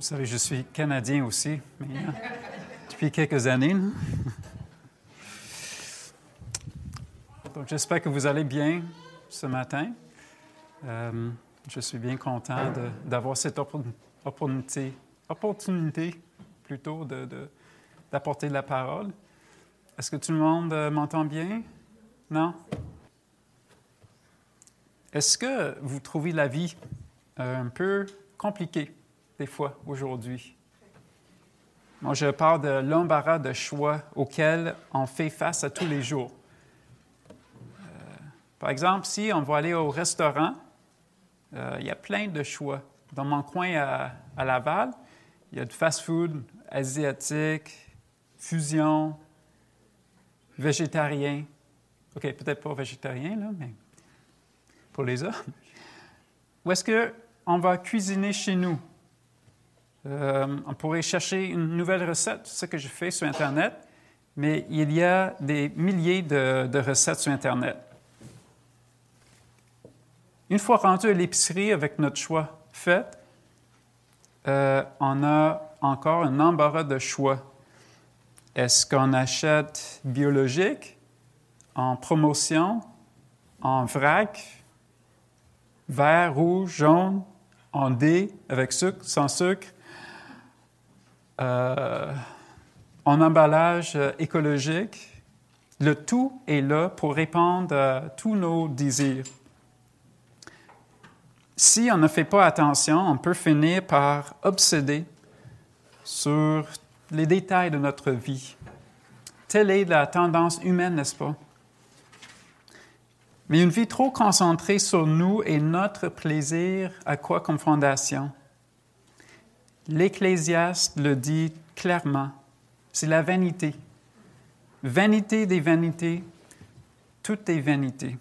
Vous savez, je suis Canadien aussi, mais, hein, depuis quelques années. Donc, j'espère que vous allez bien ce matin. Euh, je suis bien content d'avoir cette opportunité, opportunité plutôt d'apporter de, la parole. Est-ce que tout le monde euh, m'entend bien? Non? Est-ce que vous trouvez la vie euh, un peu compliquée? Des fois aujourd'hui? Moi, je parle de l'embarras de choix auquel on fait face à tous les jours. Euh, par exemple, si on va aller au restaurant, il y a plein de choix. Dans mon coin à, à Laval, il y a du fast-food asiatique, fusion, végétarien. OK, peut-être pas végétarien, là, mais pour les hommes. Ou est-ce qu'on va cuisiner chez nous? Euh, on pourrait chercher une nouvelle recette, ce que je fais sur Internet, mais il y a des milliers de, recettes sur Internet. Une fois rendu à l'épicerie avec notre choix fait, euh, on a encore un embarras de choix. Est-ce qu'on achète biologique, en promotion, en vrac, vert, rouge, jaune, en D, avec sucre, sans sucre, euh, en emballage écologique? Le tout est là pour répondre à tous nos désirs. Si on ne fait pas attention, on peut finir par obséder sur les détails de notre vie. Telle est la tendance humaine, n'est-ce pas? Mais une vie trop concentrée sur nous et notre plaisir à quoi comme fondation? L'Ecclésiaste le dit clairement, c'est la vanité. Vanité des vanités, tout est vanité.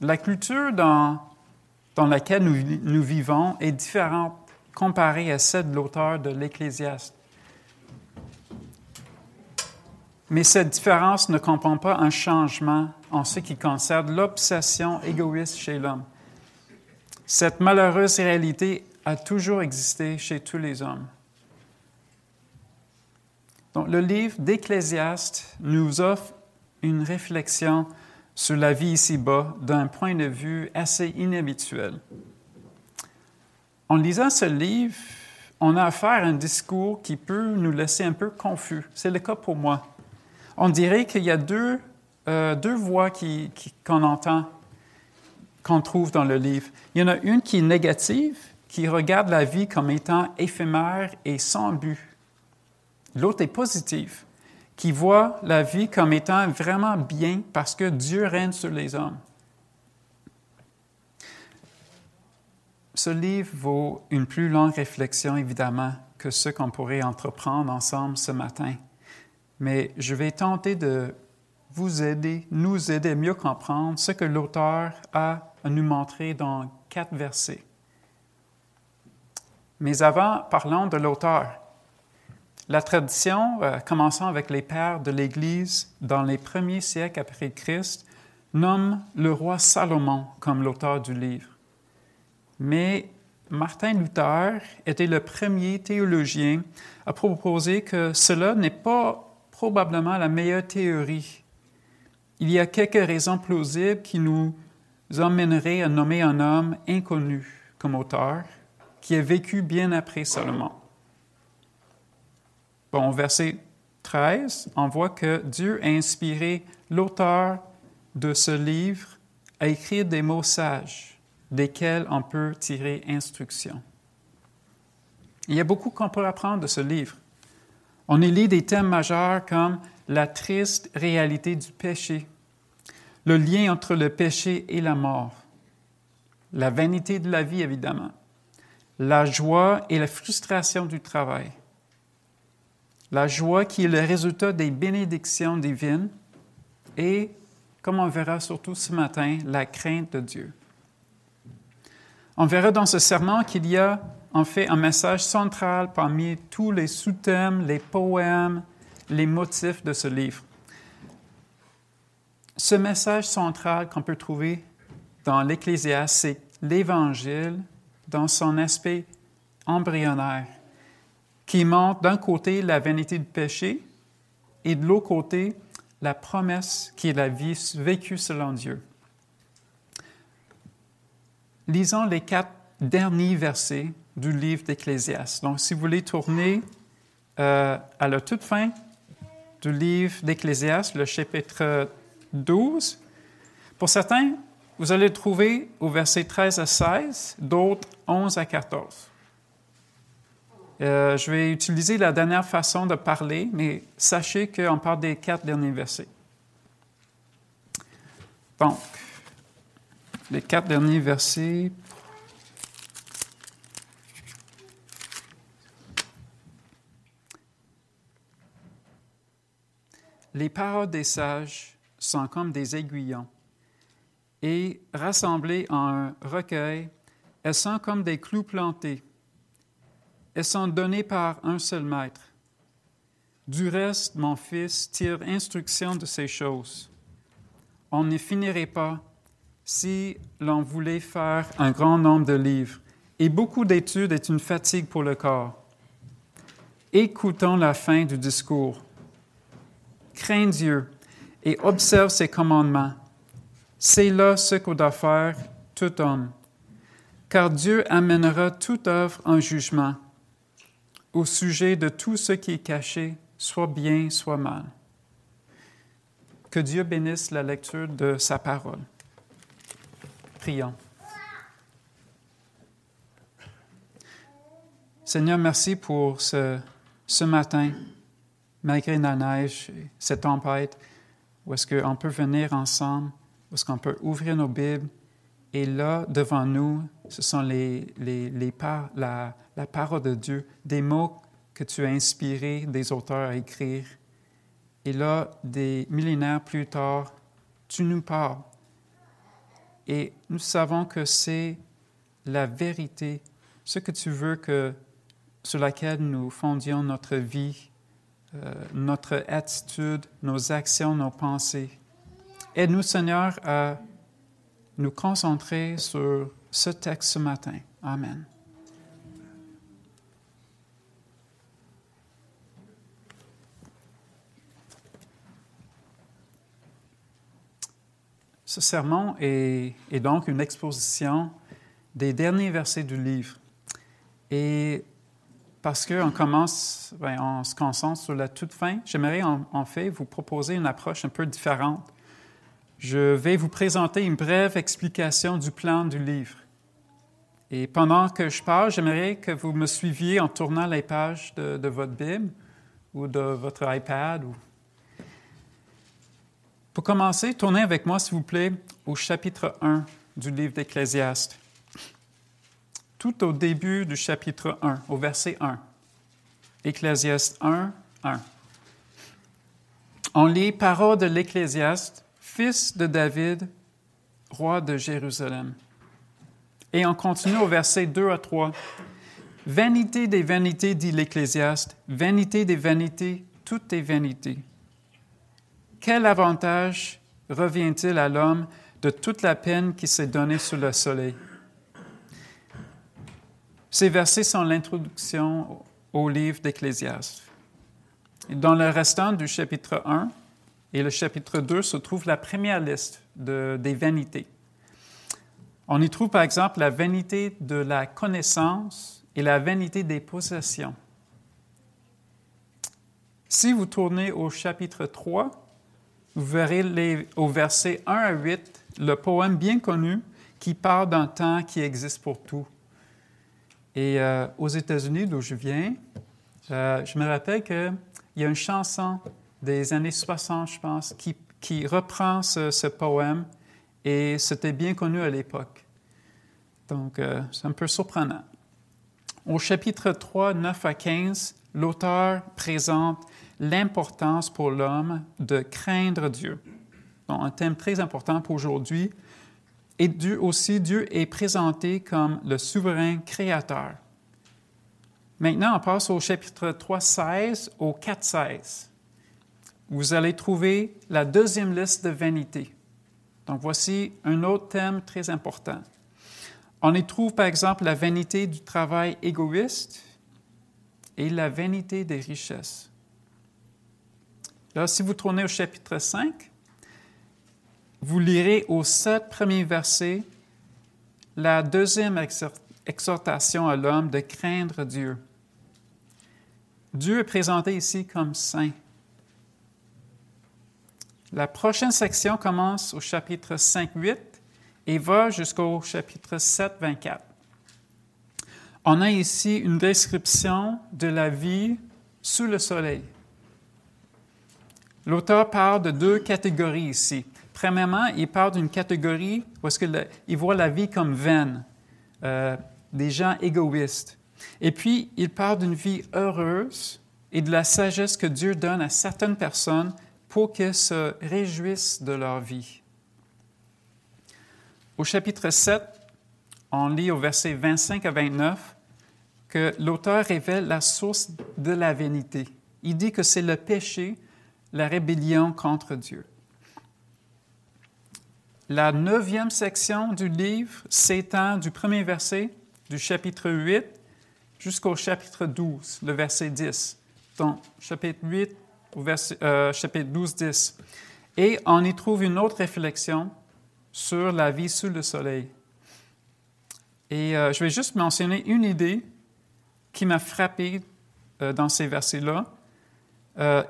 La culture dans, dans laquelle nous, vivons est différente comparée à celle de l'auteur de l'Ecclésiaste. Mais cette différence ne comprend pas un changement en ce qui concerne l'obsession égoïste chez l'homme. Cette malheureuse réalité a toujours existé chez tous les hommes. Donc, le livre d'Ecclésiaste nous offre une réflexion sur la vie ici-bas d'un point de vue assez inhabituel. En lisant ce livre, on a affaire à un discours qui peut nous laisser un peu confus. C'est le cas pour moi. On dirait qu'il y a deux, euh, deux voix qu'on entend, qu'on trouve dans le livre. Il y en a une qui est négative, qui regarde la vie comme étant éphémère et sans but. L'autre est positive, qui voit la vie comme étant vraiment bien parce que Dieu règne sur les hommes. Ce livre vaut une plus longue réflexion, évidemment, que ce qu'on pourrait entreprendre ensemble ce matin. Mais je vais tenter de vous aider, nous aider à mieux comprendre ce que l'auteur a à nous montrer dans quatre versets. Mais avant, parlons de l'auteur. La tradition, euh, commençant avec les pères de l'Église dans les premiers siècles après Christ, nomme le roi Salomon comme l'auteur du livre. Mais Martin Luther était le premier théologien à proposer que cela n'est pas probablement la meilleure théorie. Il y a quelques raisons plausibles qui nous emmèneraient à nommer un homme inconnu comme auteur, qui a vécu bien après Salomon. Bon, verset 13, on voit que Dieu a inspiré l'auteur de ce livre à écrire des mots sages desquels on peut tirer instruction. Il y a beaucoup qu'on peut apprendre de ce livre. On y lit des thèmes majeurs comme la triste réalité du péché, le lien entre le péché et la mort, la vanité de la vie, évidemment, la joie et la frustration du travail, la joie qui est le résultat des bénédictions divines et, comme on verra surtout ce matin, la crainte de Dieu. On verra dans ce serment qu'il y a en fait un message central parmi tous les sous-thèmes, les poèmes, les motifs de ce livre. Ce message central qu'on peut trouver dans l'Ecclésiaste, c'est l'Évangile dans son aspect embryonnaire, qui montre d'un côté la vanité du péché et de l'autre côté la promesse qui est la vie vécue selon Dieu. Lisons les quatre derniers versets du livre d'Ecclésiaste. Donc, si vous voulez tourner euh, à la toute fin du livre d'Ecclésiaste, le chapitre 12, pour certains, vous allez le trouver au verset 13 à 16, d'autres 11 à 14. Euh, je vais utiliser la dernière façon de parler, mais sachez qu'on parle des quatre derniers versets. Donc, les quatre derniers versets. Les paroles des sages sont comme des aiguillons, et rassemblées en un recueil, elles sont comme des clous plantés. Elles sont données par un seul maître. Du reste, mon fils tire instruction de ces choses. On ne finirait pas si l'on voulait faire un grand nombre de livres, et beaucoup d'études est une fatigue pour le corps. Écoutons la fin du discours. Crains Dieu et observe ses commandements. C'est là ce qu'on doit faire tout homme, car Dieu amènera toute œuvre en jugement au sujet de tout ce qui est caché, soit bien, soit mal. Que Dieu bénisse la lecture de sa parole. Prions. Seigneur, merci pour ce, ce matin, malgré la neige, et cette tempête, où est-ce qu'on peut venir ensemble, où est-ce qu'on peut ouvrir nos Bibles, et là, devant nous, ce sont les, les, les par, la, la parole de Dieu, des mots que tu as inspirés des auteurs à écrire. Et là, des millénaires plus tard, tu nous parles et nous savons que c'est la vérité, ce que tu veux que sur laquelle nous fondions notre vie, euh, notre attitude, nos actions, nos pensées. Aide-nous, Seigneur, à nous concentrer sur ce texte ce matin. Amen. Ce sermon est, donc une exposition des derniers versets du livre. Et parce qu'on commence, ben, on se concentre sur la toute fin, j'aimerais en, fait vous proposer une approche un peu différente. Je vais vous présenter une brève explication du plan du livre. Et pendant que je parle, j'aimerais que vous me suiviez en tournant les pages de, votre Bible ou de votre iPad ou pour commencer, tournez avec moi, s'il vous plaît, au chapitre 1 du livre d'Ecclésiaste. Tout au début du chapitre 1, au verset 1. Ecclésiaste 1, 1. On lit Parole de l'Ecclésiaste, fils de David, roi de Jérusalem. Et on continue au verset 2 à 3. Vanité des vanités, dit l'Ecclésiaste, vanité des vanités, toutes est vanité. Quel avantage revient-il à l'homme de toute la peine qui s'est donnée sous le soleil? Ces versets sont l'introduction au livre d'Ecclésiaste. Dans le restant du chapitre 1 et le chapitre 2 se trouve la première liste des vanités. On y trouve par exemple la vanité de la connaissance et la vanité des possessions. Si vous tournez au chapitre 3, vous verrez au verset 1 à 8 le poème bien connu qui parle d'un temps qui existe pour tout. Et euh, aux États-Unis, d'où je viens, euh, je me rappelle qu'il y a une chanson des années 60, je pense, qui, reprend ce, ce, poème et c'était bien connu à l'époque. Donc, euh, c'est un peu surprenant. Au chapitre 3, 9 à 15, l'auteur présente l'importance pour l'homme de craindre Dieu. Donc, un thème très important pour aujourd'hui. Et Dieu aussi, Dieu est présenté comme le souverain créateur. Maintenant, on passe au chapitre 3, 16 au 4, 16. Vous allez trouver la deuxième liste de vanité. Donc, voici un autre thème très important. On y trouve par exemple la vanité du travail égoïste et la vanité des richesses. Là, si vous tournez au chapitre 5, vous lirez aux sept premiers versets la deuxième exhortation à l'homme de craindre Dieu. Dieu est présenté ici comme saint. La prochaine section commence au chapitre 5, 8 et va jusqu'au chapitre 7, 24. On a ici une description de la vie sous le soleil. L'auteur parle de deux catégories ici. Premièrement, il parle d'une catégorie où est-ce il voit la vie comme vaine, euh, des gens égoïstes. Et puis, il parle d'une vie heureuse et de la sagesse que Dieu donne à certaines personnes pour qu'elles se réjouissent de leur vie. Au chapitre 7, on lit au verset 25 à 29 que l'auteur révèle la source de la vanité. Il dit que c'est le péché, la rébellion contre Dieu. La neuvième section du livre s'étend du premier verset du chapitre 8 jusqu'au chapitre 12, le verset 10. Donc, chapitre 8 au euh, chapitre 12, 10. Et on y trouve une autre réflexion sur la vie sous le soleil. Et euh, je vais juste mentionner une idée qui m'a frappé euh, dans ces versets-là.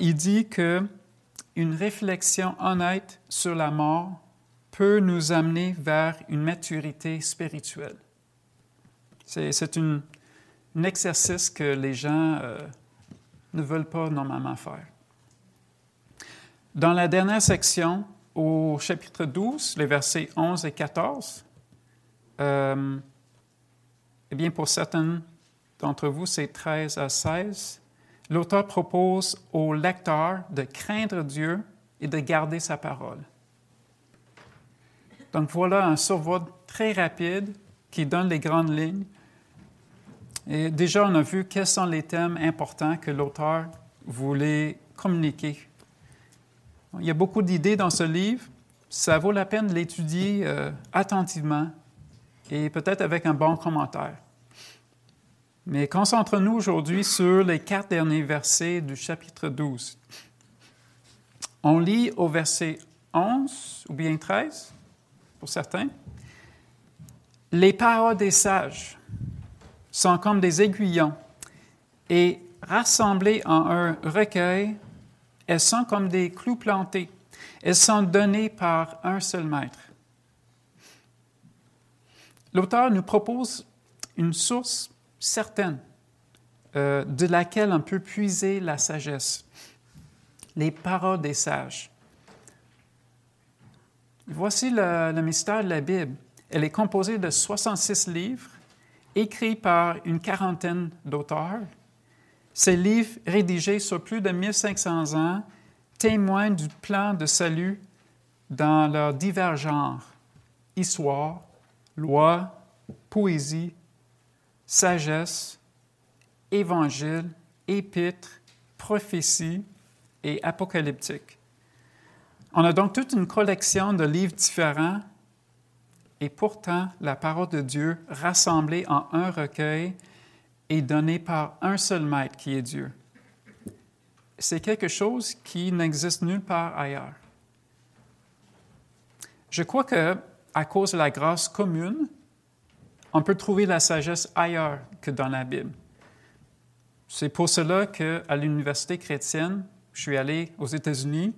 il dit que une réflexion honnête sur la mort peut nous amener vers une maturité spirituelle. C'est un exercice que les gens ne veulent pas normalement faire. Dans la dernière section, au chapitre 12, les versets 11 et 14, euh, eh bien, pour certains d'entre vous, c'est 13 à 16, l'auteur propose au lecteur de craindre Dieu et de garder sa parole. Donc voilà un survol très rapide qui donne les grandes lignes. Et déjà, on a vu quels sont les thèmes importants que l'auteur voulait communiquer il y a beaucoup d'idées dans ce livre. Ça vaut la peine de l'étudier euh, attentivement et peut-être avec un bon commentaire. Mais concentrons-nous aujourd'hui sur les quatre derniers versets du chapitre 12. On lit au verset 11 ou bien 13, pour certains. Les paroles des sages sont comme des aiguillons et rassemblées en un recueil elles sont comme des clous plantés. Elles sont données par un seul maître. L'auteur nous propose une source certaine euh, de laquelle on peut puiser la sagesse, les paroles des sages. Voici le, le mystère de la Bible. Elle est composée de 66 livres écrits par une quarantaine d'auteurs ces livres, rédigés sur plus de 1500 ans, témoignent du plan de salut dans leurs divers genres histoire, loi, poésie, sagesse, évangile, épître, prophétie et apocalyptique. On a donc toute une collection de livres différents et pourtant la parole de Dieu rassemblée en un recueil est donné par un seul maître qui est Dieu. C'est quelque chose qui n'existe nulle part ailleurs. Je crois que, à cause de la grâce commune, on peut trouver la sagesse ailleurs que dans la Bible. C'est pour cela qu'à l'université chrétienne, je suis allé aux États-Unis,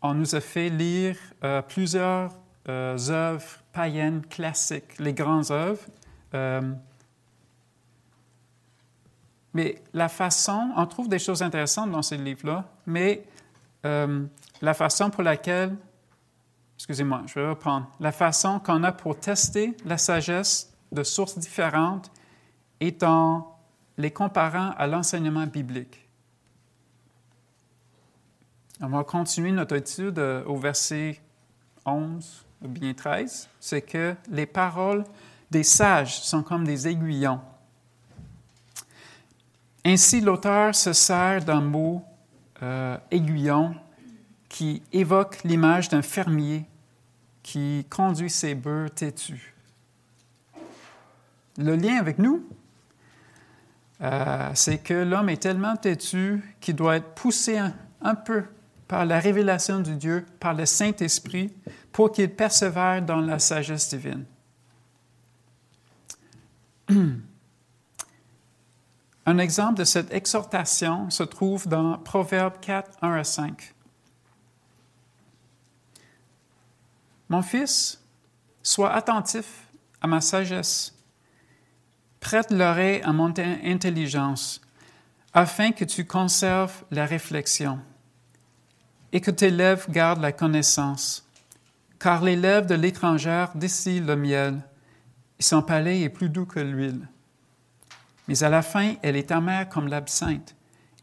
on nous a fait lire euh, plusieurs euh, œuvres païennes classiques, les grandes œuvres. Euh, mais la façon, on trouve des choses intéressantes dans ces livres-là, mais euh, la façon pour laquelle, excusez-moi, je vais reprendre, la façon qu'on a pour tester la sagesse de sources différentes est en les comparant à l'enseignement biblique. On va continuer notre étude euh, au verset 11 ou bien 13. C'est que les paroles des sages sont comme des aiguillons ainsi, l'auteur se sert d'un mot euh, aiguillon qui évoque l'image d'un fermier qui conduit ses bœufs têtus. Le lien avec nous, euh, c'est que l'homme est tellement têtu qu'il doit être poussé un, peu par la révélation de Dieu, par le Saint-Esprit, pour qu'il persévère dans la sagesse divine. Un exemple de cette exhortation se trouve dans Proverbe 4, 1 à 5. Mon fils, sois attentif à ma sagesse, prête l'oreille à mon intelligence, afin que tu conserves la réflexion et que tes lèvres gardent la connaissance. Car les lèvres de l'étrangère distillent le miel, et son palais est plus doux que l'huile. Mais à la fin, elle est amère comme l'absinthe,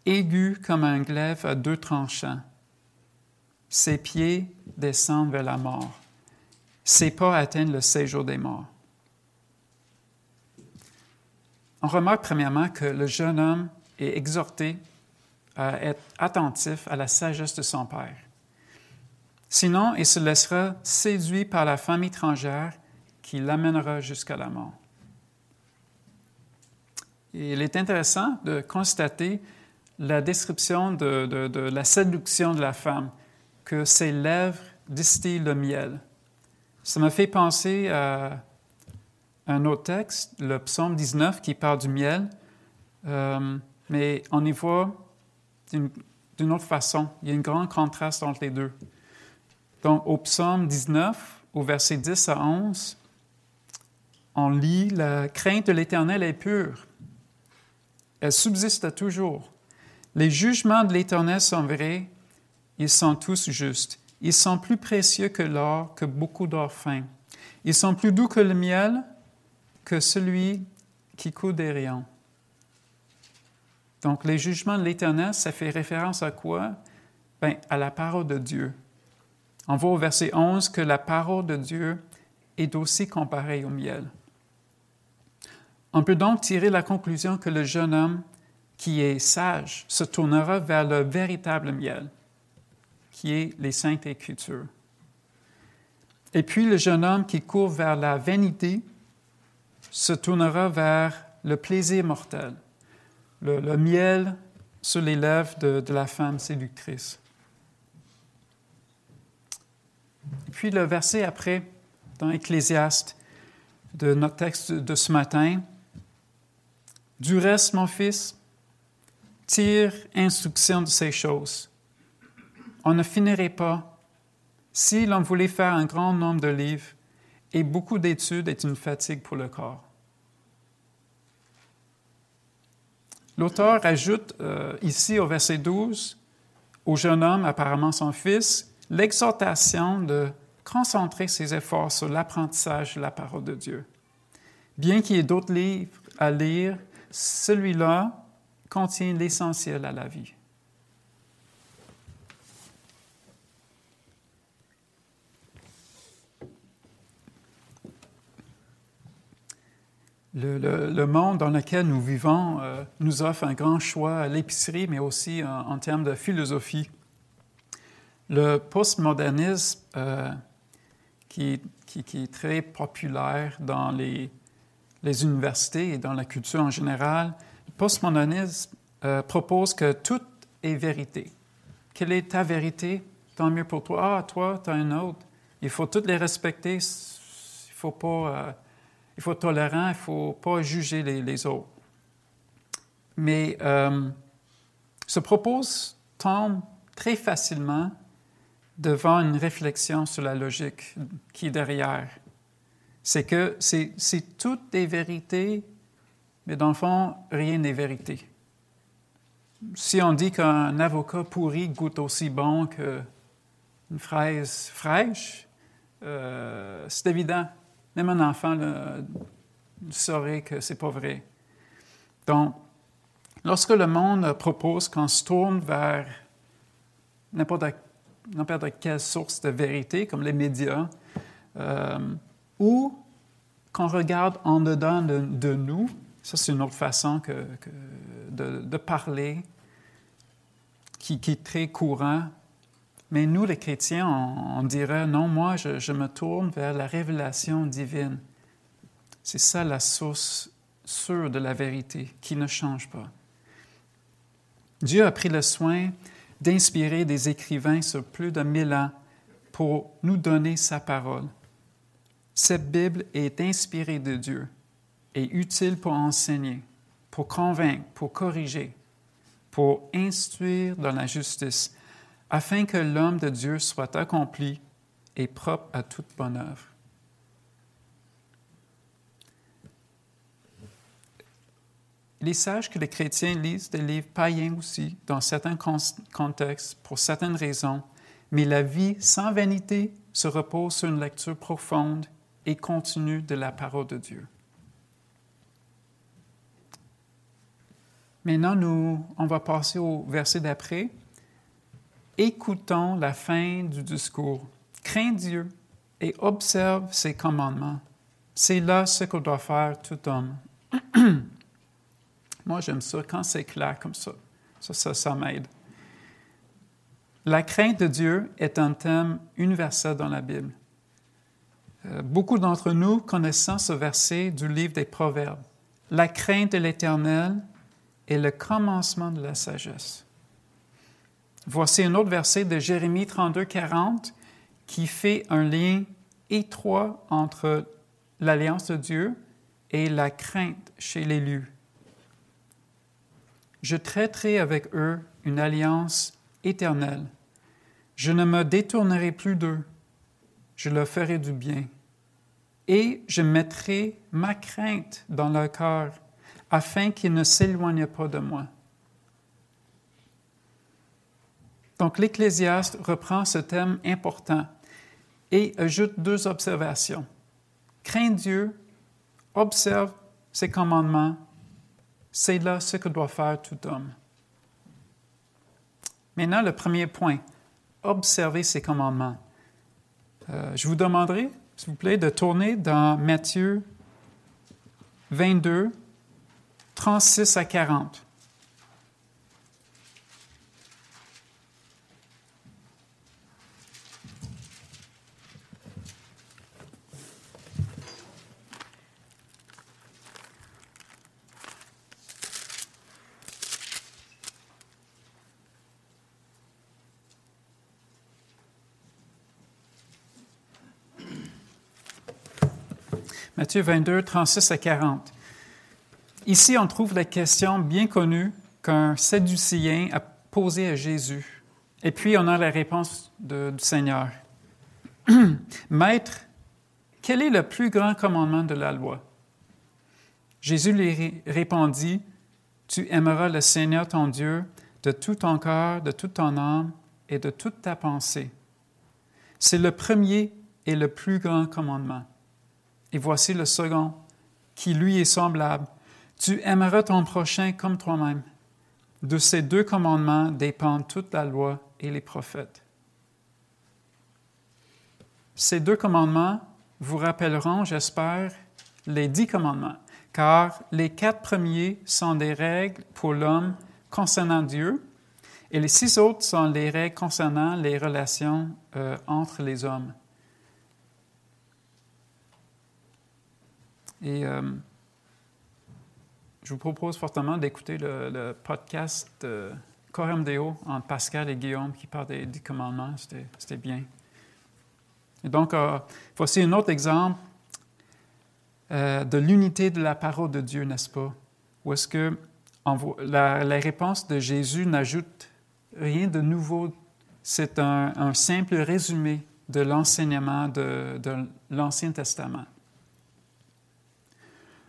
aiguë comme un glaive à deux tranchants. Ses pieds descendent vers la mort. Ses pas atteignent le séjour des morts. On remarque premièrement que le jeune homme est exhorté à être attentif à la sagesse de son père. Sinon, il se laissera séduit par la femme étrangère qui l'amènera jusqu'à la mort il est intéressant de constater la description de, la séduction de la femme, que ses lèvres distillent le miel. Ça m'a fait penser à un autre texte, le psaume 19, qui parle du miel, euh, mais on y voit d'une autre façon. Il y a un grand contraste entre les deux. Donc, au psaume 19, au verset 10 à 11, on lit La crainte de l'Éternel est pure elle subsiste toujours. Les jugements de l'Éternel sont vrais, ils sont tous justes. Ils sont plus précieux que l'or, que beaucoup d'or fin. Ils sont plus doux que le miel, que celui qui coule des rayons. Donc, les jugements de l'Éternel, ça fait référence à quoi? Bien, à la parole de Dieu. On voit au verset 11 que la parole de Dieu est aussi comparée au miel. On peut donc tirer la conclusion que le jeune homme qui est sage se tournera vers le véritable miel, qui est les saintes écritures. Et puis le jeune homme qui court vers la vanité se tournera vers le plaisir mortel, le, miel sur les lèvres de, de la femme séductrice. Et puis le verset après, dans Ecclésiaste, de notre texte de ce matin, du reste, mon fils, tire instruction de ces choses. On ne finirait pas. Si l'on voulait faire un grand nombre de livres, et beaucoup d'études est une fatigue pour le corps. L'auteur ajoute euh, ici au verset 12 au jeune homme, apparemment son fils, l'exhortation de concentrer ses efforts sur l'apprentissage de la parole de Dieu. Bien qu'il y ait d'autres livres à lire, celui-là contient l'essentiel à la vie. Le, monde dans lequel nous vivons euh, nous offre un grand choix à l'épicerie, mais aussi en, termes de philosophie. Le postmodernisme, euh, qui, est très populaire dans les, les universités et dans la culture en général, le postmodernisme euh, propose que tout est vérité. Quelle est ta vérité? Tant mieux pour toi. Ah, toi, tu as une autre. Il faut toutes les respecter. Il faut pas... Euh, il faut être tolérant. Il faut pas juger les, autres. Mais euh, ce propose tombe très facilement devant une réflexion sur la logique qui est derrière c'est que c'est toutes des vérités, mais dans le fond, rien n'est vérité. Si on dit qu'un avocat pourri goûte aussi bon qu'une fraise fraîche, euh, c'est évident. Même un enfant saurait que c'est pas vrai. Donc, lorsque le monde propose qu'on se tourne vers n'importe quelle source de vérité, comme les médias, euh, ou qu'on regarde en dedans de, nous, ça c'est une autre façon de, parler qui, est très courant. Mais nous, les chrétiens, on, dirait, non, moi, je, me tourne vers la révélation divine. C'est ça la source sûre de la vérité qui ne change pas. Dieu a pris le soin d'inspirer des écrivains sur plus de mille ans pour nous donner sa parole. Cette Bible est inspirée de Dieu et utile pour enseigner, pour convaincre, pour corriger, pour instruire dans la justice, afin que l'homme de Dieu soit accompli et propre à toute bonne œuvre. Il est que les chrétiens lisent des livres païens aussi, dans certains contextes, pour certaines raisons, mais la vie sans vanité se repose sur une lecture profonde et continue de la parole de Dieu. Maintenant, nous, on va passer au verset d'après. Écoutons la fin du discours. Crains Dieu et observe ses commandements. C'est là ce que doit faire tout homme. Moi, j'aime ça quand c'est clair comme ça. Ça, ça, ça m'aide. La crainte de Dieu est un thème universel dans la Bible. Euh, beaucoup d'entre nous connaissons ce verset du livre des Proverbes. La crainte de l'Éternel est le commencement de la sagesse. Voici un autre verset de Jérémie 32, 40 qui fait un lien étroit entre l'alliance de Dieu et la crainte chez l'élu. Je traiterai avec eux une alliance éternelle. Je ne me détournerai plus d'eux. Je leur ferai du bien. Et je mettrai ma crainte dans leur cœur, afin qu'ils ne s'éloignent pas de moi. Donc l'Ecclésiaste reprend ce thème important et ajoute deux observations. Crains Dieu, observe ses commandements, c'est là ce que doit faire tout homme. Maintenant, le premier point, observer ses commandements. Euh, je vous demanderai, s'il vous plaît, de tourner dans Matthieu 22, 36 à 40. Matthieu 22, 36 à 40. Ici, on trouve la question bien connue qu'un Sadducéen a posée à Jésus. Et puis, on a la réponse du Seigneur. Maître, quel est le plus grand commandement de la loi? Jésus lui répondit, Tu aimeras le Seigneur ton Dieu de tout ton cœur, de toute ton âme et de toute ta pensée. C'est le premier et le plus grand commandement. Et voici le second, qui lui est semblable. Tu aimeras ton prochain comme toi-même. De ces deux commandements dépendent toute la loi et les prophètes. Ces deux commandements vous rappelleront, j'espère, les dix commandements, car les quatre premiers sont des règles pour l'homme concernant Dieu, et les six autres sont les règles concernant les relations euh, entre les hommes. Et euh, je vous propose fortement d'écouter le, podcast de Coram Deo entre Pascal et Guillaume qui parle des, commandements. C'était bien. Et donc, euh, voici un autre exemple euh, de l'unité de la parole de Dieu, n'est-ce pas? Où est-ce que la, réponse de Jésus n'ajoute rien de nouveau. C'est un, simple résumé de l'enseignement de l'Ancien Testament.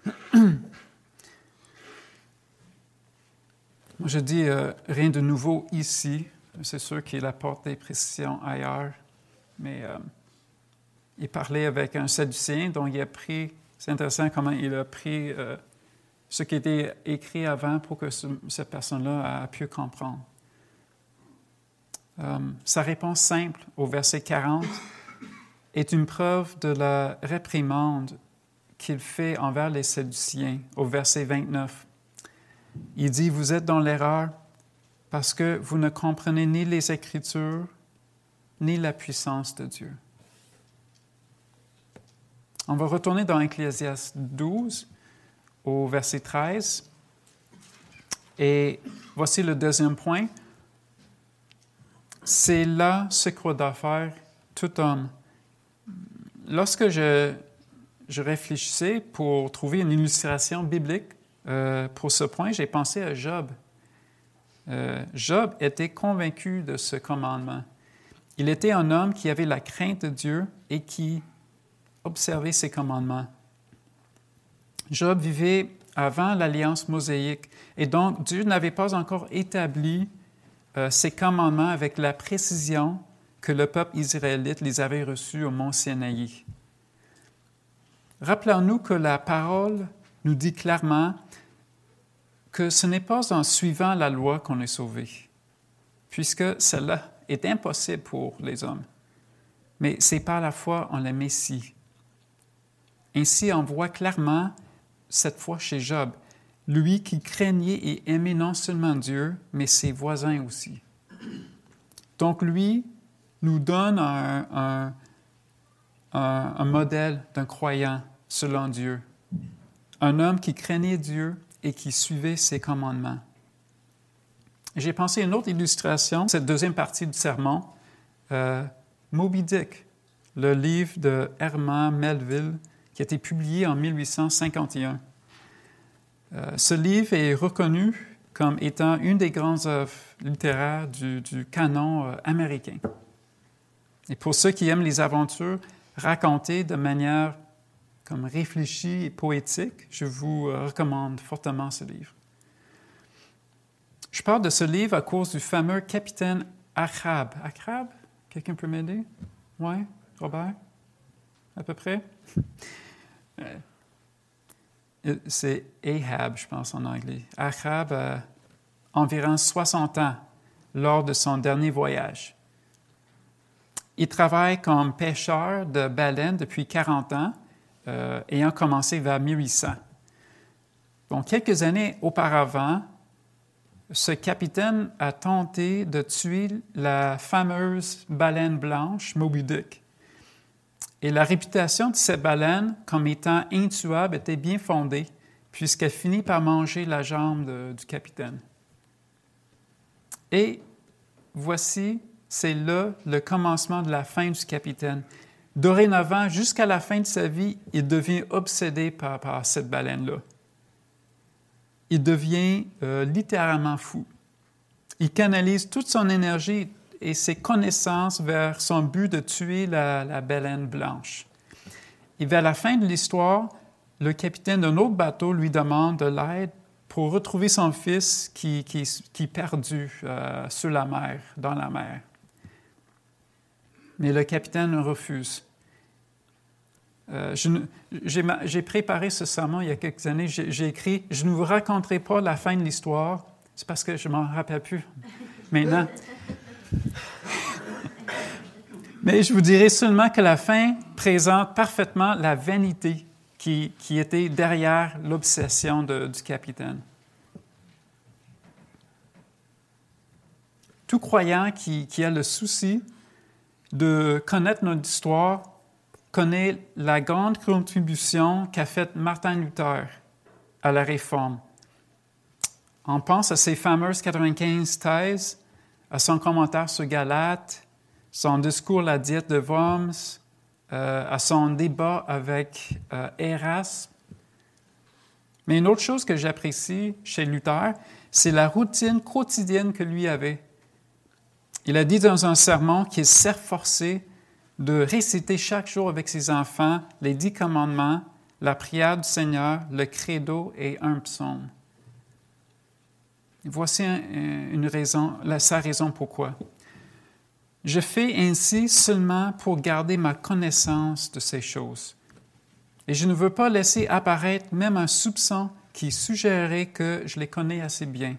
Moi, je dis euh, rien de nouveau ici. C'est sûr qu'il apporte des précisions ailleurs. Mais euh, il parlait avec un Sadducéen, dont il a pris, c'est intéressant comment il a pris euh, ce qui était écrit avant pour que cette personne-là a pu comprendre. sa réponse simple au verset 40 est une preuve de la réprimande qu'il fait envers les Sadduciens au verset 29. Il dit, vous êtes dans l'erreur parce que vous ne comprenez ni les Écritures ni la puissance de Dieu. On va retourner dans Ecclésiaste 12 au verset 13. Et voici le deuxième point. C'est là ce croit d'affaires tout homme. Lorsque je, je, réfléchissais pour trouver une illustration biblique euh, pour ce point, j'ai pensé à Job. Euh, Job était convaincu de ce commandement. Il était un homme qui avait la crainte de Dieu et qui observait ses commandements. Job vivait avant l'alliance mosaïque et donc Dieu n'avait pas encore établi euh, ses commandements avec la précision que le peuple israélite les avait reçus au mont Sinaï. Rappelons-nous que la parole nous dit clairement que ce n'est pas en suivant la loi qu'on est sauvé, puisque cela est impossible pour les hommes, mais c'est par la foi en le Messie. Ainsi, on voit clairement cette foi chez Job, lui qui craignait et aimait non seulement Dieu, mais ses voisins aussi. Donc lui nous donne un, un modèle d'un croyant selon Dieu, un homme qui craignait Dieu et qui suivait ses commandements. J'ai pensé à une autre illustration, cette deuxième partie du sermon, euh, Moby Dick, le livre de Herman Melville, qui a été publié en 1851. Euh, ce livre est reconnu comme étant une des grandes œuvres littéraires du, canon euh, américain. Et pour ceux qui aiment les aventures racontées de manière comme réfléchi et poétique, je vous euh, recommande fortement ce livre. Je parle de ce livre à cause du fameux capitaine Achab. Achab? Quelqu'un peut m'aider? Oui? Robert? À peu près? Euh, c'est Ahab, je pense, en anglais. Achab a environ 60 ans lors de son dernier voyage. Il travaille comme pêcheur de baleines depuis 40 ans euh, ayant commencé vers 1800. Donc, quelques années auparavant, ce capitaine a tenté de tuer la fameuse baleine blanche Moby Dick. Et la réputation de cette baleine comme étant intuable était bien fondée, puisqu'elle finit par manger la jambe du capitaine. Et voici, c'est là le commencement de la fin du capitaine. Dorénavant, jusqu'à la fin de sa vie, il devient obsédé par, cette baleine-là. Il devient euh, littéralement fou. Il canalise toute son énergie et ses connaissances vers son but de tuer la, baleine blanche. Et vers la fin de l'histoire, le capitaine d'un autre bateau lui demande de l'aide pour retrouver son fils qui, qui, est perdu euh, sur la mer, dans la mer. Mais le capitaine refuse. Euh, j'ai préparé ce sermon il y a quelques années. J'ai écrit Je ne vous raconterai pas la fin de l'histoire. C'est parce que je ne m'en rappelle plus maintenant. Mais je vous dirai seulement que la fin présente parfaitement la vanité qui, était derrière l'obsession du capitaine. Tout croyant qui a le souci de connaître notre histoire connaît la grande contribution qu'a faite Martin Luther à la Réforme. On pense à ses fameuses 95 thèses, à son commentaire sur Galate, son discours La diète de Worms, euh, à son débat avec euh, Erasme. Mais une autre chose que j'apprécie chez Luther, c'est la routine quotidienne que lui avait. Il a dit dans un sermon qu'il s'est forcé de réciter chaque jour avec ses enfants les dix commandements, la prière du Seigneur, le credo et un psaume. Voici une raison, sa raison pourquoi. Je fais ainsi seulement pour garder ma connaissance de ces choses. Et je ne veux pas laisser apparaître même un soupçon qui suggérerait que je les connais assez bien.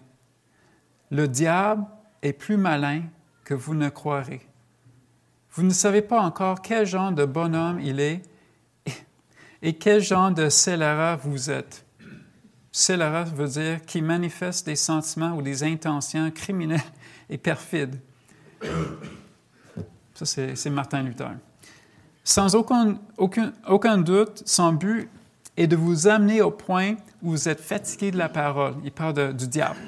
Le diable est plus malin que vous ne croirez. Vous ne savez pas encore quel genre de bonhomme il est et quel genre de scélérat vous êtes. Scélérat veut dire qui manifeste des sentiments ou des intentions criminelles et perfides. Ça, c'est Martin Luther. Sans aucun, doute, son but est de vous amener au point où vous êtes fatigué de la parole. Il parle du diable.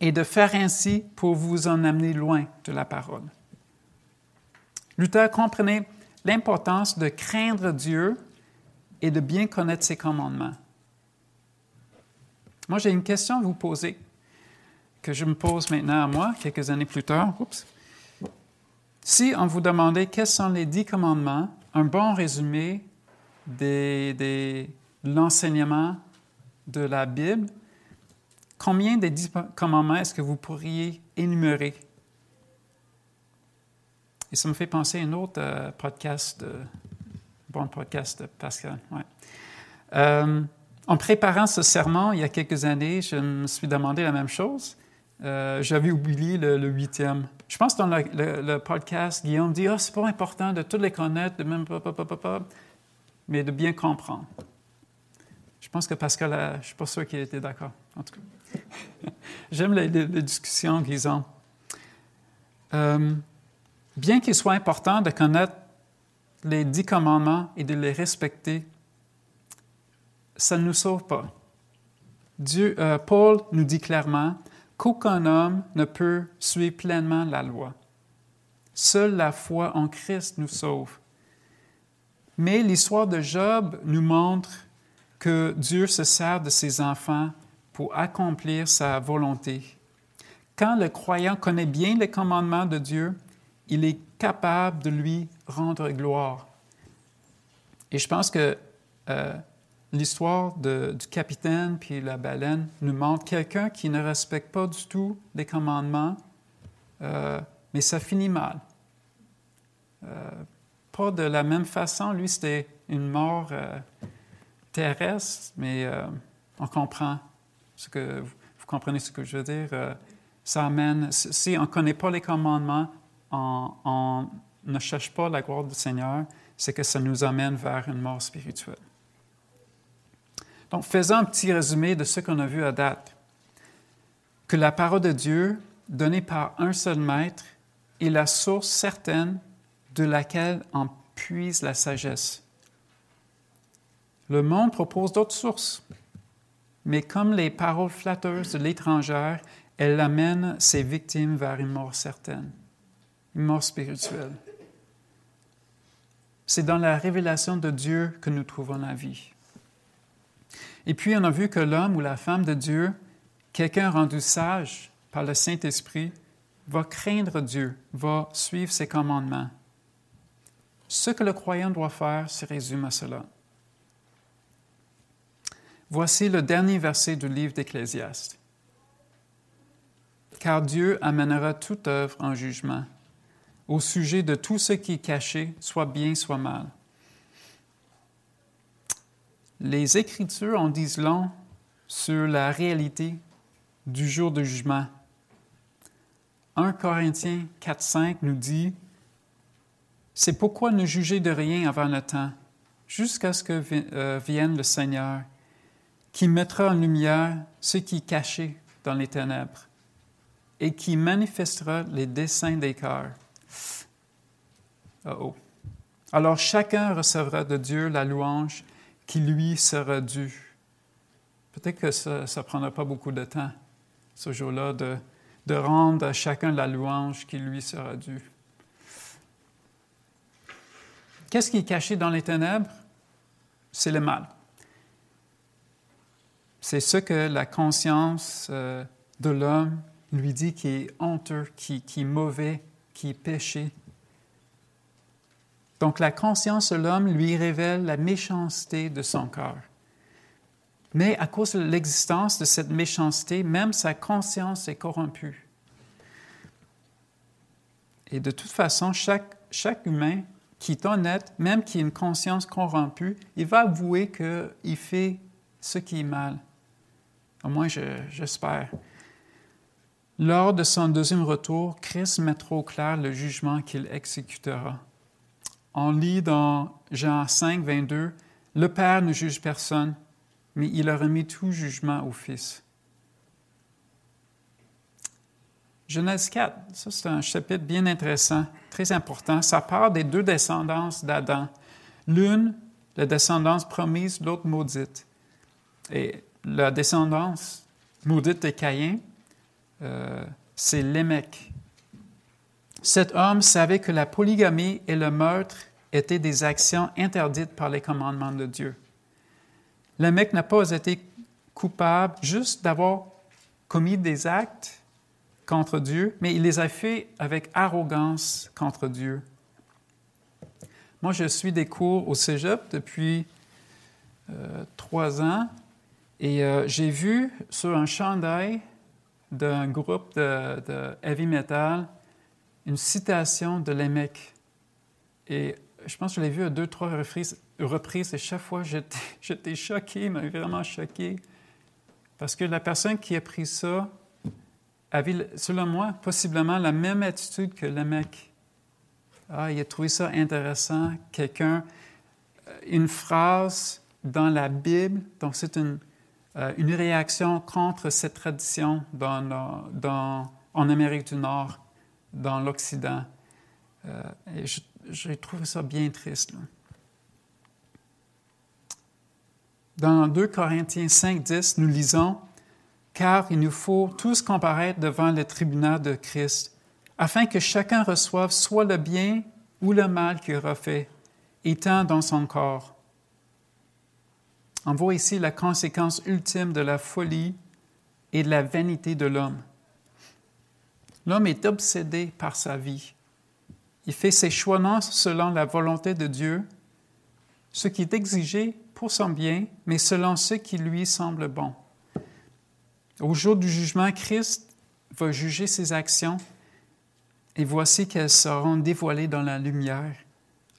Et de faire ainsi pour vous en amener loin de la parole. Luther comprenait l'importance de craindre Dieu et de bien connaître ses commandements. Moi, j'ai une question à vous poser que je me pose maintenant à moi, quelques années plus tard. Oups. Si on vous demandait quels sont les dix commandements, un bon résumé de l'enseignement de la Bible, combien des dix commandements est-ce que vous pourriez énumérer? Et ça me fait penser à un autre euh, podcast, bon podcast de Pascal. Euh, en préparant ce serment il y a quelques années, je me suis demandé la même chose. Euh, j'avais oublié le, huitième. Je pense que dans le, podcast, Guillaume dit Ah, oh, c'est pas important de tous les connaître, de même, mais de bien comprendre. Je pense que Pascal, je ne suis pas sûr qu'il était d'accord, en tout cas. J'aime les, discussions qu'ils. Euh, bien qu'il soit important de connaître les dix commandements et de les respecter, ça ne nous sauve pas. Euh, Paul nous dit clairement qu'aucun homme ne peut suivre pleinement la loi. Seule la foi en Christ nous sauve. Mais l'histoire de Job nous montre que Dieu se sert de ses enfants pour accomplir sa volonté. Quand le croyant connaît bien les commandements de Dieu, il est capable de lui rendre gloire. Et je pense que euh, l'histoire du capitaine puis la baleine nous montre quelqu'un qui ne respecte pas du tout les commandements, euh, mais ça finit mal. Euh, pas de la même façon, lui c'était une mort terrestre, mais on comprend vous comprenez ce que je veux dire. ça amène, si on ne connaît pas les commandements, on, on ne cherche pas la gloire du Seigneur, c'est que ça nous amène vers une mort spirituelle. Donc, faisons un petit résumé de ce qu'on a vu à date. Que la parole de Dieu, donnée par un seul maître, est la source certaine de laquelle on puise la sagesse. Le monde propose d'autres sources, mais comme les paroles flatteuses de l'étrangère, elle amène ses victimes vers une mort certaine, une mort spirituelle. C'est dans la révélation de Dieu que nous trouvons la vie. Et puis, on a vu que l'homme ou la femme de Dieu, quelqu'un rendu sage par le Saint-Esprit, va craindre Dieu, va suivre ses commandements. Ce que le croyant doit faire se résume à cela. Voici le dernier verset du livre d'Ecclésiaste. Car Dieu amènera toute œuvre en jugement au sujet de tout ce qui est caché, soit bien, soit mal. Les Écritures en disent long sur la réalité du jour de jugement. 1 Corinthiens 4.5 nous dit, C'est pourquoi ne jugez de rien avant le temps, jusqu'à ce que euh, vienne le Seigneur, qui mettra en lumière ce qui est caché dans les ténèbres et qui manifestera les desseins des cœurs. Oh. Alors chacun recevra de Dieu la louange qui lui sera dû. Peut-être que ça ne prendra pas beaucoup de temps, ce jour-là, de, de rendre à chacun la louange qui lui sera due. Qu'est-ce qui est caché dans les ténèbres? C'est le mal. C'est ce que la conscience euh, de l'homme lui dit qui est honteux, qui, qui est mauvais, qui est péché, donc la conscience de l'homme lui révèle la méchanceté de son cœur. Mais à cause de l'existence de cette méchanceté, même sa conscience est corrompue. Et de toute façon, chaque, chaque humain qui est honnête, même qui a une conscience corrompue, il va avouer qu'il fait ce qui est mal. Au moins, j'espère. Lors de son deuxième retour, Christ mettra au clair le jugement qu'il exécutera. On lit dans Jean 5, 22, Le Père ne juge personne, mais il a remis tout jugement au Fils. Genèse 4, ça c'est un chapitre bien intéressant, très important. Ça part des deux descendances d'Adam. L'une, la descendance promise, l'autre maudite. Et la descendance maudite de Caïn, euh, c'est Lémec. Cet homme savait que la polygamie et le meurtre étaient des actions interdites par les commandements de Dieu. Lémec n'a pas été coupable juste d'avoir commis des actes contre Dieu, mais il les a fait avec arrogance contre Dieu. Moi, je suis des cours au Cégep depuis euh, trois ans et euh, j'ai vu sur un chandail d'un groupe de, heavy metal une citation de Lemec. Et je pense que je l'ai vu à deux, trois reprises, et chaque fois, j'étais choqué, mais vraiment choqué, parce que la personne qui a pris ça avait, selon moi, possiblement la même attitude que le mec. Ah, il a trouvé ça intéressant. Quelqu'un, euh, une phrase dans la Bible, donc c'est une, euh, une réaction contre cette tradition en Amérique du Nord, dans l'Occident. Euh, et j'ai trouvé ça bien triste. Dans 2 Corinthiens 5, 10, nous lisons car il nous faut tous comparaître devant le tribunal de Christ, afin que chacun reçoive soit le bien ou le mal qu'il aura fait, étant dans son corps. On voit ici la conséquence ultime de la folie et de la vanité de l'homme. L'homme est obsédé par sa vie. Il fait ses choix non selon la volonté de Dieu, ce qui est exigé pour son bien, mais selon ce qui lui semble bon. Au jour du jugement, Christ va juger ses actions et voici qu'elles seront dévoilées dans la lumière,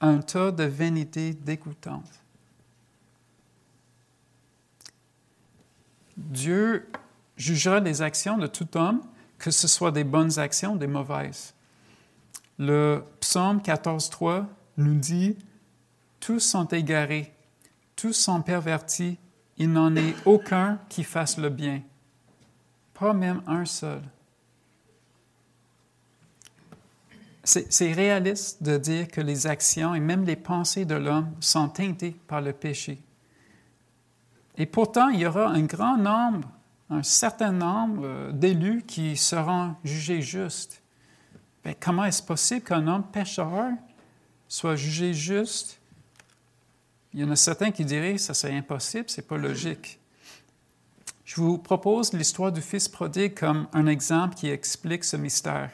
un tas de vanité dégoûtante. Dieu jugera les actions de tout homme, que ce soit des bonnes actions ou des mauvaises. Le psaume 14.3 nous dit, Tous sont égarés, tous sont pervertis, il n'en est aucun qui fasse le bien pas même un seul. C'est réaliste de dire que les actions et même les pensées de l'homme sont teintées par le péché. Et pourtant, il y aura un grand nombre, un certain nombre euh, d'élus qui seront jugés justes. Mais comment est-ce possible qu'un homme pécheur soit jugé juste? Il y en a certains qui diraient que ça c'est impossible, c'est pas logique. Je vous propose l'histoire du Fils prodigue comme un exemple qui explique ce mystère.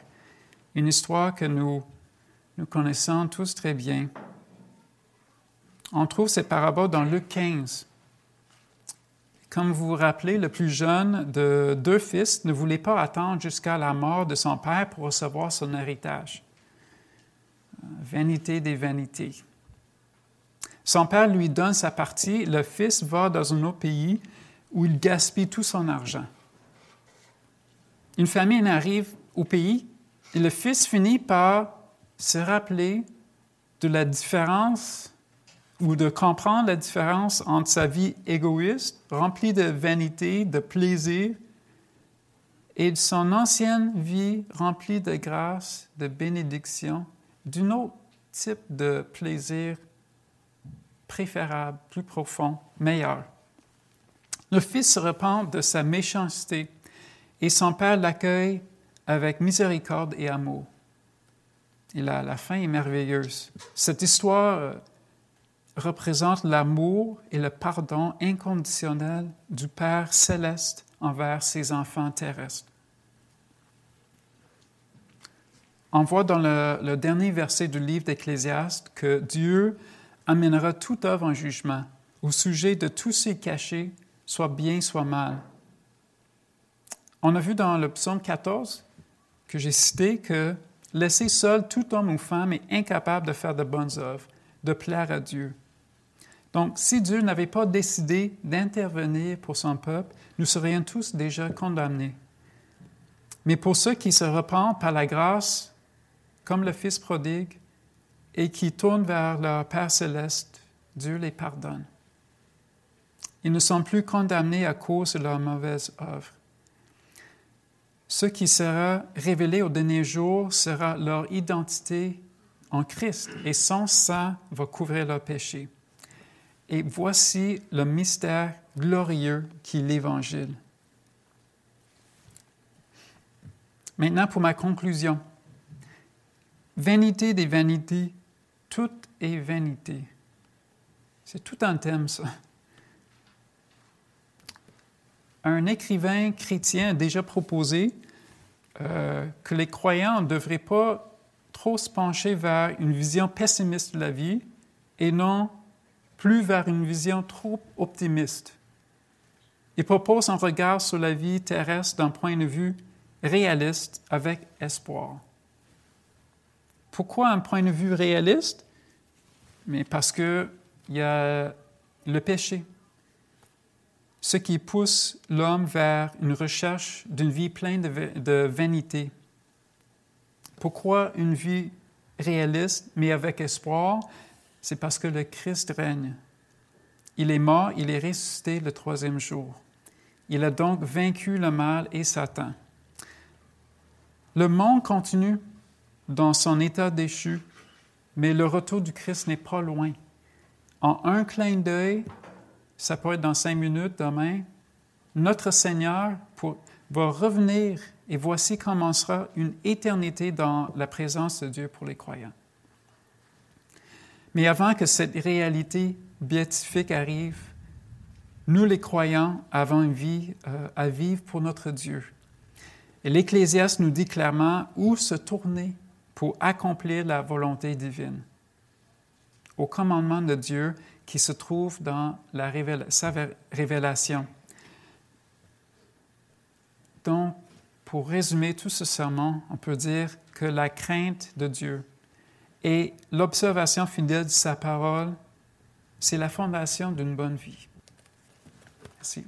Une histoire que nous, nous connaissons tous très bien. On trouve cette parabole dans Luc 15. Comme vous vous rappelez, le plus jeune de deux fils ne voulait pas attendre jusqu'à la mort de son père pour recevoir son héritage. Vanité des vanités. Son père lui donne sa partie, le fils va dans un autre pays où il gaspille tout son argent. Une famine arrive au pays et le fils finit par se rappeler de la différence ou de comprendre la différence entre sa vie égoïste, remplie de vanité, de plaisir, et son ancienne vie remplie de grâce, de bénédiction, d'un autre type de plaisir préférable, plus profond, meilleur. Le fils se repent de sa méchanceté et son père l'accueille avec miséricorde et amour. Et la, la fin est merveilleuse. Cette histoire euh, représente l'amour et le pardon inconditionnel du Père céleste envers ses enfants terrestres. On voit dans le, dernier verset du livre d'Ecclésiaste que Dieu amènera toute œuvre en jugement au sujet de tous ces cachés soit bien, soit mal. On a vu dans le psaume 14 que j'ai cité que laisser seul tout homme ou femme est incapable de faire de bonnes œuvres, de plaire à Dieu. Donc, si Dieu n'avait pas décidé d'intervenir pour son peuple, nous serions tous déjà condamnés. Mais pour ceux qui se repentent par la grâce, comme le Fils prodigue, et qui tournent vers leur Père céleste, Dieu les pardonne. Ils ne sont plus condamnés à cause de leurs mauvaises œuvres. Ce qui sera révélé au dernier jour sera leur identité en Christ, et sans ça va couvrir leur péché. Et voici le mystère glorieux qui l'Évangile. Maintenant, pour ma conclusion. Vanité des vanités, tout est vanité. C'est tout un thème, ça. Un écrivain chrétien a déjà proposé euh, que les croyants ne devraient pas trop se pencher vers une vision pessimiste de la vie et non plus vers une vision trop optimiste. Il propose un regard sur la vie terrestre d'un point de vue réaliste avec espoir. Pourquoi un point de vue réaliste? Mais parce qu'il y a le péché, ce qui pousse l'homme vers une recherche d'une vie pleine de, de vanité. Pourquoi une vie réaliste mais avec espoir? C'est parce que le Christ règne. Il est mort, il est ressuscité le troisième jour. Il a donc vaincu le mal et Satan. Le monde continue dans son état déchu, mais le retour du Christ n'est pas loin. En un clin d'œil, ça peut être dans cinq minutes demain, notre Seigneur va revenir et voici commencera une éternité dans la présence de Dieu pour les croyants. Mais avant que cette réalité béatifique arrive, nous les croyants avons une vie euh, à vivre pour notre Dieu. Et l'Ecclésiaste nous dit clairement où se tourner pour accomplir la volonté divine. Au commandement de Dieu qui se trouve dans la sa révélation. Donc, pour résumer tout ce sermon, on peut dire que la crainte de Dieu et l'observation fidèle de sa parole, c'est la fondation d'une bonne vie. Merci.